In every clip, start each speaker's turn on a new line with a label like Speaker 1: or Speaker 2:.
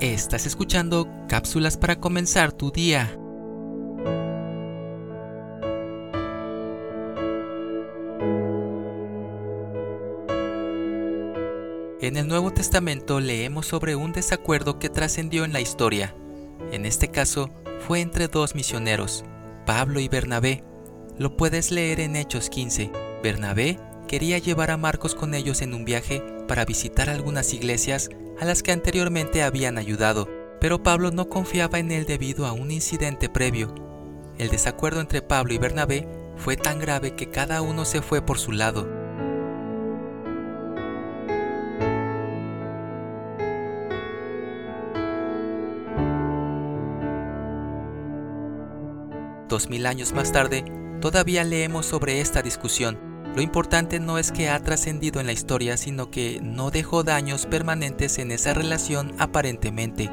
Speaker 1: Estás escuchando cápsulas para comenzar tu día. En el Nuevo Testamento leemos sobre un desacuerdo que trascendió en la historia. En este caso, fue entre dos misioneros, Pablo y Bernabé. Lo puedes leer en Hechos 15. Bernabé quería llevar a Marcos con ellos en un viaje para visitar algunas iglesias a las que anteriormente habían ayudado, pero Pablo no confiaba en él debido a un incidente previo. El desacuerdo entre Pablo y Bernabé fue tan grave que cada uno se fue por su lado. Dos mil años más tarde, todavía leemos sobre esta discusión. Lo importante no es que ha trascendido en la historia, sino que no dejó daños permanentes en esa relación aparentemente.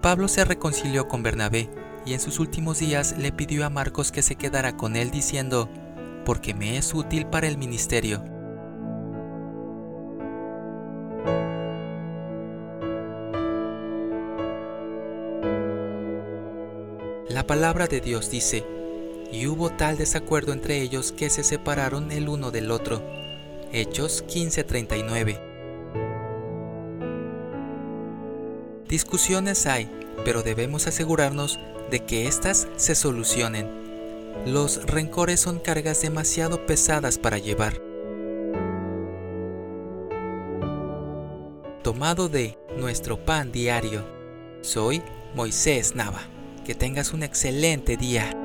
Speaker 1: Pablo se reconcilió con Bernabé y en sus últimos días le pidió a Marcos que se quedara con él diciendo, porque me es útil para el ministerio. La palabra de Dios dice, y hubo tal desacuerdo entre ellos que se separaron el uno del otro. Hechos 15:39. Discusiones hay, pero debemos asegurarnos de que éstas se solucionen. Los rencores son cargas demasiado pesadas para llevar. Tomado de nuestro pan diario. Soy Moisés Nava. Que tengas un excelente día.